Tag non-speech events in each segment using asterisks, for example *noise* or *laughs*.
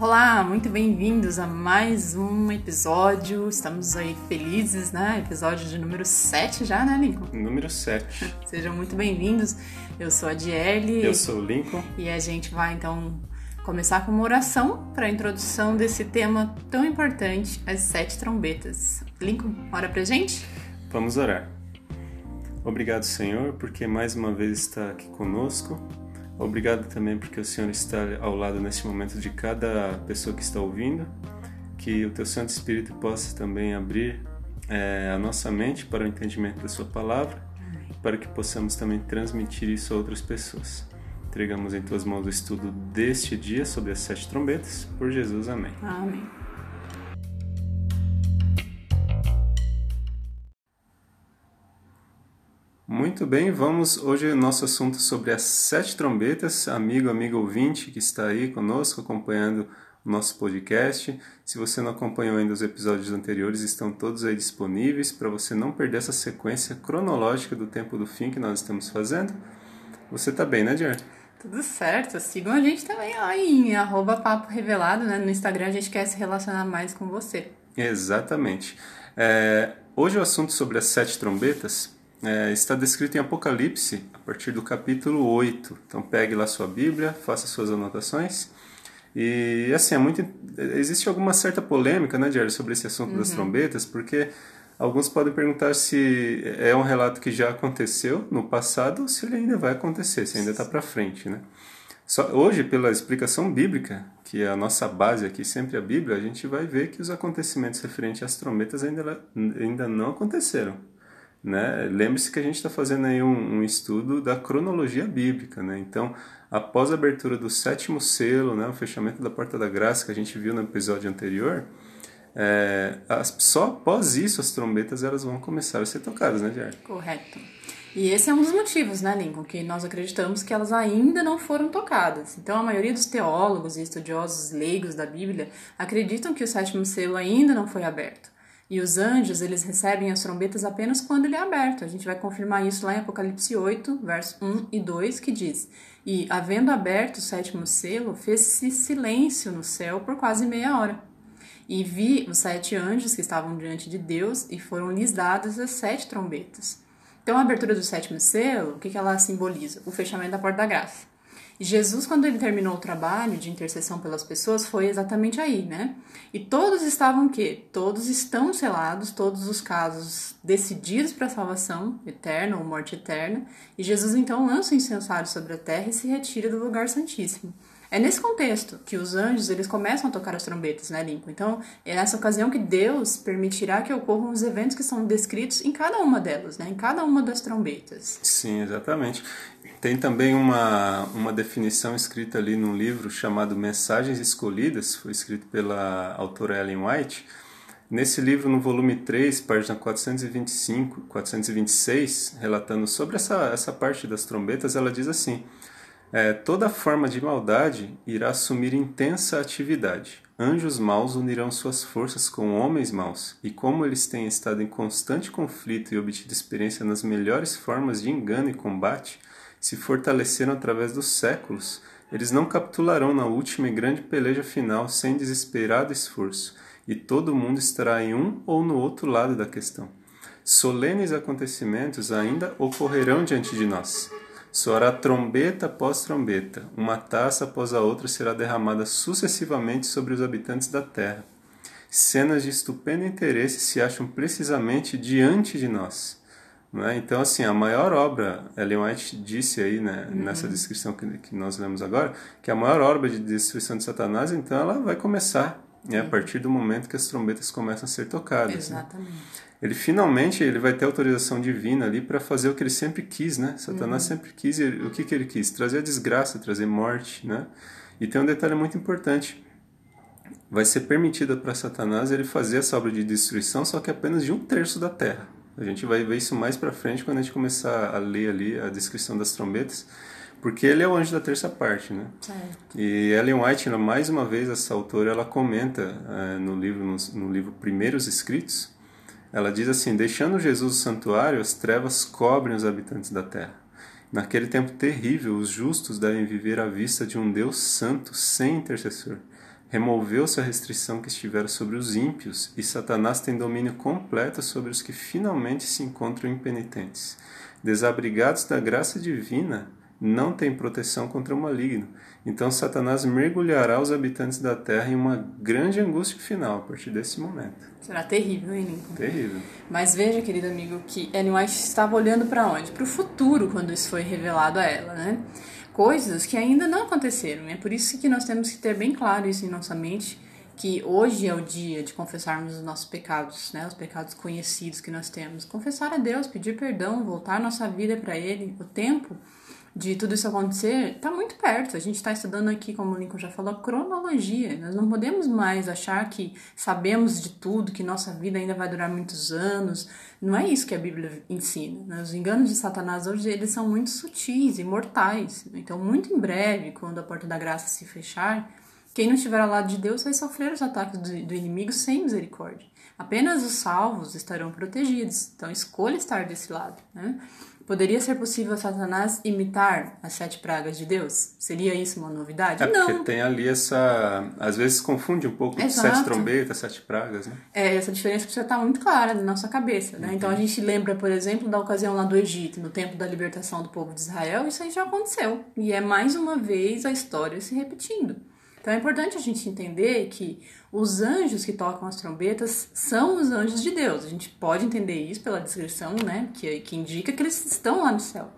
Olá, muito bem-vindos a mais um episódio. Estamos aí felizes, né? Episódio de número 7 já, né, Lincoln? Número 7. *laughs* Sejam muito bem-vindos. Eu sou a Diele. Eu sou o Lincoln. E a gente vai então começar com uma oração para a introdução desse tema tão importante, as sete trombetas. Lincoln, ora pra gente? Vamos orar. Obrigado, Senhor, porque mais uma vez está aqui conosco Obrigado também porque o Senhor está ao lado nesse momento de cada pessoa que está ouvindo, que o Teu Santo Espírito possa também abrir é, a nossa mente para o entendimento da Sua palavra, para que possamos também transmitir isso a outras pessoas. Entregamos em Tuas mãos o estudo deste dia sobre as sete trombetas. Por Jesus, amém. Amém. Muito bem, vamos hoje nosso assunto sobre as sete trombetas. Amigo, amigo ouvinte que está aí conosco acompanhando o nosso podcast. Se você não acompanhou ainda os episódios anteriores, estão todos aí disponíveis para você não perder essa sequência cronológica do tempo do fim que nós estamos fazendo. Você está bem, né, Diana? Tudo certo. Sigam a gente também lá em arroba papo revelado, né? No Instagram a gente quer se relacionar mais com você. Exatamente. É, hoje o assunto sobre as sete trombetas é, está descrito em Apocalipse, a partir do capítulo 8. Então pegue lá sua Bíblia, faça suas anotações. E assim, é muito, existe alguma certa polêmica, né, Jerry, sobre esse assunto uhum. das trombetas, porque alguns podem perguntar se é um relato que já aconteceu no passado ou se ele ainda vai acontecer, se ainda está para frente, né? Só, hoje, pela explicação bíblica, que é a nossa base aqui, sempre a Bíblia, a gente vai ver que os acontecimentos referentes às trombetas ainda, ainda não aconteceram. Né? Lembre-se que a gente está fazendo aí um, um, estudo da cronologia bíblica. Né? Então, após a abertura do sétimo selo, né, o fechamento da porta da graça que a gente viu no episódio anterior, é, as, só após isso as trombetas elas vão começar a ser tocadas, né, Jair? Correto. E esse é um dos motivos, né, Lincoln, que nós acreditamos que elas ainda não foram tocadas. Então, a maioria dos teólogos e estudiosos leigos da Bíblia acreditam que o sétimo selo ainda não foi aberto. E os anjos, eles recebem as trombetas apenas quando ele é aberto. A gente vai confirmar isso lá em Apocalipse 8, verso 1 e 2, que diz: E, havendo aberto o sétimo selo, fez-se silêncio no céu por quase meia hora. E vi os sete anjos que estavam diante de Deus, e foram lhes dadas as sete trombetas. Então, a abertura do sétimo selo, o que ela simboliza? O fechamento da porta da graça. E Jesus, quando ele terminou o trabalho de intercessão pelas pessoas, foi exatamente aí, né? E todos estavam o quê? Todos estão selados, todos os casos decididos para a salvação eterna ou morte eterna. E Jesus então lança o incensário sobre a terra e se retira do lugar santíssimo. É nesse contexto que os anjos eles começam a tocar as trombetas, né, Lincoln? Então, é nessa ocasião que Deus permitirá que ocorram os eventos que são descritos em cada uma delas, né, em cada uma das trombetas. Sim, exatamente. Tem também uma, uma definição escrita ali num livro chamado Mensagens Escolhidas, foi escrito pela autora Ellen White. Nesse livro, no volume 3, página 425, 426, relatando sobre essa, essa parte das trombetas, ela diz assim: é, toda forma de maldade irá assumir intensa atividade. Anjos maus unirão suas forças com homens maus, e como eles têm estado em constante conflito e obtido experiência nas melhores formas de engano e combate, se fortaleceram através dos séculos, eles não capitularão na última e grande peleja final sem desesperado esforço, e todo mundo estará em um ou no outro lado da questão. Solenes acontecimentos ainda ocorrerão diante de nós Soará trombeta após trombeta, uma taça após a outra será derramada sucessivamente sobre os habitantes da terra. Cenas de estupendo interesse se acham precisamente diante de nós. É? Então, assim, a maior obra, Ellen White disse aí, né, uhum. nessa descrição que, que, nós lemos agora, que a maior obra de destruição de Satanás, então, ela vai começar né, a partir do momento que as trombetas começam a ser tocadas. Né? Exatamente. Né? ele finalmente ele vai ter autorização divina ali para fazer o que ele sempre quis, né? Satanás uhum. sempre quis, ele, o que, que ele quis? Trazer a desgraça, trazer morte, né? E tem um detalhe muito importante. Vai ser permitido para Satanás ele fazer essa obra de destruição, só que apenas de um terço da terra. A gente vai ver isso mais para frente quando a gente começar a ler ali a descrição das trombetas, porque ele é o anjo da terça parte, né? Certo. E Ellen White, mais uma vez, essa autora, ela comenta é, no livro no, no livro Primeiros Escritos, ela diz assim: Deixando Jesus o santuário, as trevas cobrem os habitantes da terra. Naquele tempo terrível, os justos devem viver à vista de um Deus santo, sem intercessor. Removeu-se a restrição que estivera sobre os ímpios, e Satanás tem domínio completo sobre os que finalmente se encontram impenitentes. Desabrigados da graça divina, não têm proteção contra o maligno. Então Satanás mergulhará os habitantes da terra em uma grande angústia final a partir desse momento. Será terrível, hein, Lincoln? Terrível. Mas veja, querido amigo, que Ellen White estava olhando para onde? Para o futuro, quando isso foi revelado a ela, né? Coisas que ainda não aconteceram. É por isso que nós temos que ter bem claro isso em nossa mente, que hoje é o dia de confessarmos os nossos pecados, né? Os pecados conhecidos que nós temos. Confessar a Deus, pedir perdão, voltar nossa vida para Ele. O tempo de tudo isso acontecer está muito perto. A gente está estudando aqui, como o Lincoln já falou, cronologia. Nós não podemos mais achar que sabemos de tudo, que nossa vida ainda vai durar muitos anos. Não é isso que a Bíblia ensina. Né? Os enganos de Satanás hoje eles são muito sutis e mortais. Então, muito em breve, quando a porta da graça se fechar, quem não estiver ao lado de Deus vai sofrer os ataques do, do inimigo sem misericórdia. Apenas os salvos estarão protegidos. Então, escolha estar desse lado. Né? Poderia ser possível Satanás imitar as sete pragas de Deus? Seria isso uma novidade? É Não. porque tem ali essa. Às vezes confunde um pouco Exato. sete trombetas, sete pragas, né? É, essa diferença precisa estar muito clara na nossa cabeça, né? Então a gente lembra, por exemplo, da ocasião lá do Egito, no tempo da libertação do povo de Israel, isso aí já aconteceu. E é mais uma vez a história se repetindo. Então é importante a gente entender que os anjos que tocam as trombetas são os anjos de Deus. A gente pode entender isso pela descrição, né, que, que indica que eles estão lá no céu.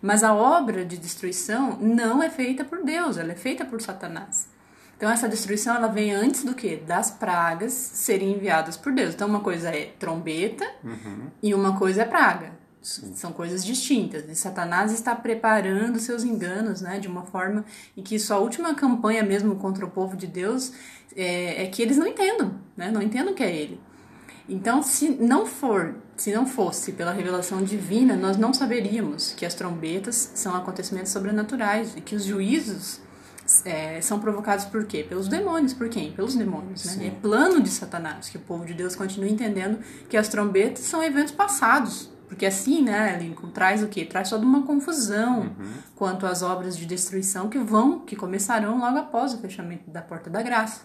Mas a obra de destruição não é feita por Deus, ela é feita por Satanás. Então essa destruição ela vem antes do que? Das pragas serem enviadas por Deus. Então uma coisa é trombeta Uhum. e uma coisa é praga. São coisas distintas. E Satanás está preparando seus enganos, né, de uma forma em que sua última campanha mesmo contra o povo de Deus é, é que eles não entendam, né, não entendam que é ele. Então, se não for, se não fosse pela revelação divina, nós não saberíamos que as trombetas são acontecimentos sobrenaturais e que os juízos é, são provocados por quê? Pelos demônios. Por quem? Pelos demônios. Né? Sim. É plano de Satanás que o povo de Deus continue entendendo que as trombetas são eventos passados. Porque assim, né, Lincoln, traz o quê? Traz toda uma confusão quanto às obras de destruição que vão, que começarão logo após o fechamento da porta da graça.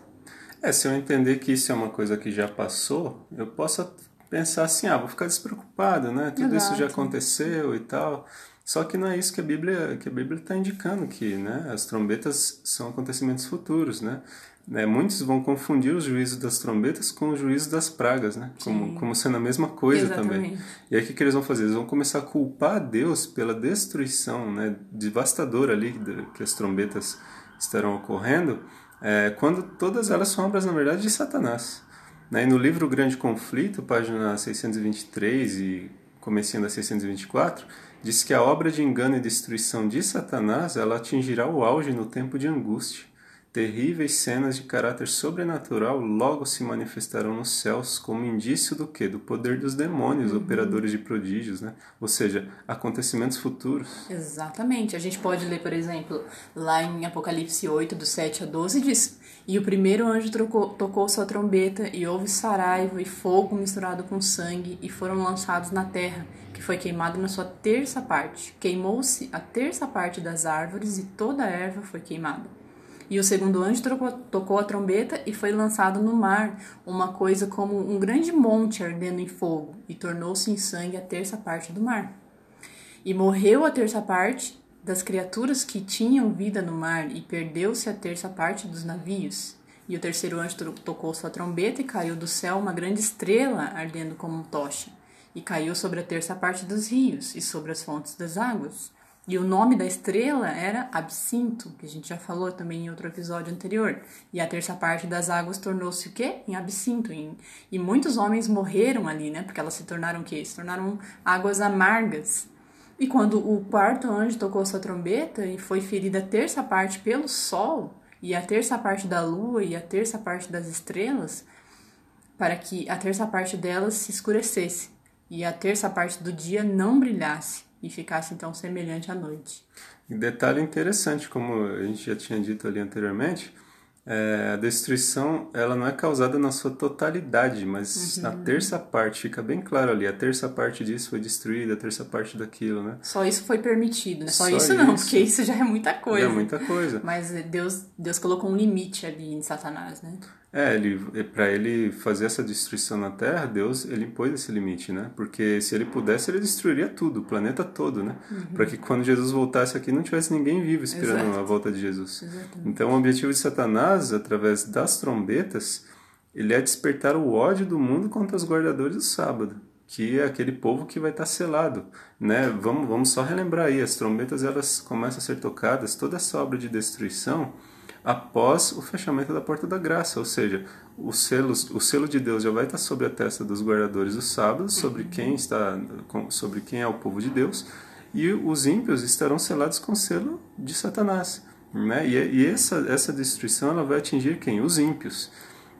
É, se eu entender que isso é uma coisa que já passou, eu posso pensar assim, ah, vou ficar despreocupado, né? Tudo isso já Exato. aconteceu e tal. Só que não é isso que a Bíblia que a Bíblia está indicando que, né? As trombetas são acontecimentos futuros, né? Né, muitos vão confundir os juízos das trombetas com os juízos das pragas, né? Como, como sendo a mesma coisa também. Exatamente. E aí o que, eles vão fazer? Eles vão começar a culpar a Deus pela destruição né, devastadora ali que as trombetas estarão ocorrendo, é, quando todas elas são obras, na verdade, de Satanás. Né? E no livro Grande Conflito, página 623 e comecinho da 624, diz que a obra de engano e destruição de Satanás ela atingirá o auge no tempo de angústia. Terríveis cenas de caráter sobrenatural logo se manifestarão nos céus como indício do que? Do poder dos demônios, operadores de prodígios, né? Ou seja, acontecimentos futuros. Exatamente. A gente pode ler, por exemplo, lá em Apocalipse 8, do 7 a 12, diz: E o primeiro anjo trocou, tocou sua trombeta, e houve saraiva e fogo misturado com sangue, e foram lançados na terra, que foi queimado na sua terça parte. Queimou-se a terça parte das árvores, e toda a erva foi queimada. E o segundo anjo tocou a trombeta e foi lançado no mar, uma coisa como um grande monte ardendo em fogo, e tornou-se em sangue a terça parte do mar. E morreu a terça parte das criaturas que tinham vida no mar, e perdeu-se a terça parte dos navios. E o terceiro anjo tocou sua trombeta, e caiu do céu uma grande estrela ardendo como tocha, e caiu sobre a terça parte dos rios e sobre as fontes das águas. E o nome da estrela era Absinto, que a gente já falou também em outro episódio anterior. E a terça parte das águas tornou-se o quê? Em absinto. Em- E muitos homens morreram ali, né? Porque elas se tornaram o quê? Se tornaram águas amargas. E quando o quarto anjo tocou sua trombeta e foi ferida a terça parte pelo sol, e a terça parte da lua e a terça parte das estrelas, para que a terça parte delas se escurecesse, e a terça parte do dia não brilhasse, e ficasse então semelhante à noite. E detalhe interessante, como a gente já tinha dito ali anteriormente, é, a destruição ela não é causada na sua totalidade, mas uhum. na terça parte, fica bem claro ali, a terça parte disso foi destruída, a terça parte daquilo, né? Só isso foi permitido, né? Só, Só isso não, isso. porque isso já é muita coisa. É muita coisa. Mas Deus, Deus colocou um limite ali em Satanás, né? É, ele, para ele fazer essa destruição na Terra, Deus ele impôs esse limite, né? Porque se ele pudesse, ele destruiria tudo, o planeta todo, né? Uhum. Para que quando Jesus voltasse aqui não tivesse ninguém vivo esperando Exato. a volta de Jesus. Exatamente. Então, o objetivo de Satanás, através das trombetas, ele é despertar o ódio do mundo contra os guardadores do sábado, que é aquele povo que vai estar selado, né? Vamos, vamos só relembrar aí, as trombetas elas começam a ser tocadas, toda essa obra de destruição após o fechamento da porta da graça, ou seja, o selo, o selo de Deus já vai estar sobre a testa dos guardadores do sábado, sobre quem está, sobre quem é o povo de Deus, e os ímpios estarão selados com o selo de Satanás, né? E, e essa essa destruição ela vai atingir quem? Os ímpios,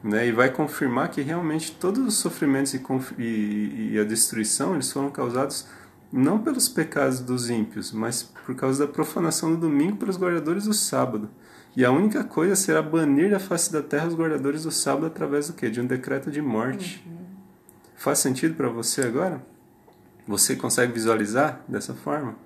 né? E vai confirmar que realmente todos os sofrimentos e, e, e a destruição eles foram causados não pelos pecados dos ímpios, mas por causa da profanação do domingo pelos guardadores do sábado. E a única coisa será banir da face da terra os guardadores do sábado através do quê? De um decreto de morte. Uhum. Faz sentido para você agora? Você consegue visualizar dessa forma?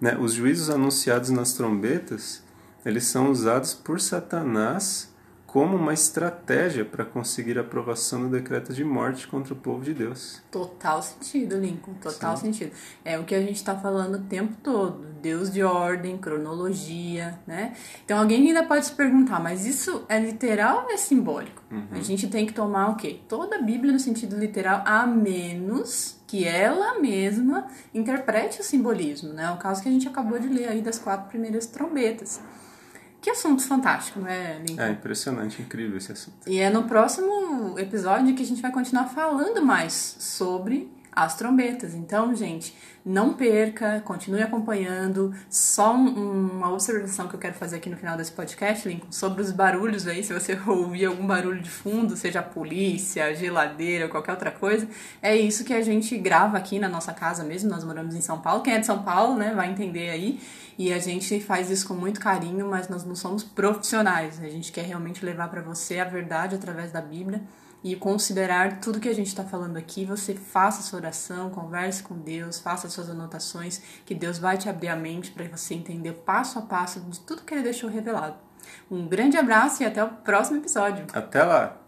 Né? Os juízos anunciados nas trombetas, eles são usados por Satanás como uma estratégia para conseguir a aprovação do decreto de morte contra o povo de Deus. Total sentido, Lincoln, total Sim. sentido. É o que a gente está falando o tempo todo, Deus de ordem, cronologia, né? Então alguém ainda pode se perguntar, mas isso é literal ou é simbólico? Uhum. A gente tem que tomar o quê? Toda a Bíblia no sentido literal, a menos que ela mesma interprete o simbolismo, né? O caso que a gente acabou de ler aí das quatro primeiras trombetas. Que assunto fantástico, né, Lincoln? É impressionante, incrível esse assunto. E é no próximo episódio que a gente vai continuar falando mais sobre as trombetas. Então, gente, não perca, continue acompanhando. Só um, uma observação que eu quero fazer aqui no final desse podcast, Lincoln, sobre os barulhos aí, se você *laughs* ouvir algum barulho de fundo, seja a polícia, a geladeira, qualquer outra coisa, é isso que a gente grava aqui na nossa casa mesmo. Nós moramos em São Paulo. Quem é de São Paulo, né, vai entender aí. E a gente faz isso com muito carinho, mas nós não somos profissionais. A gente quer realmente levar para você a verdade através da Bíblia e considerar tudo que a gente está falando aqui. Você faça sua oração, converse com Deus, faça suas anotações, que Deus vai te abrir a mente para você entender passo a passo de tudo que Ele deixou revelado. Um grande abraço e até o próximo episódio. Até lá!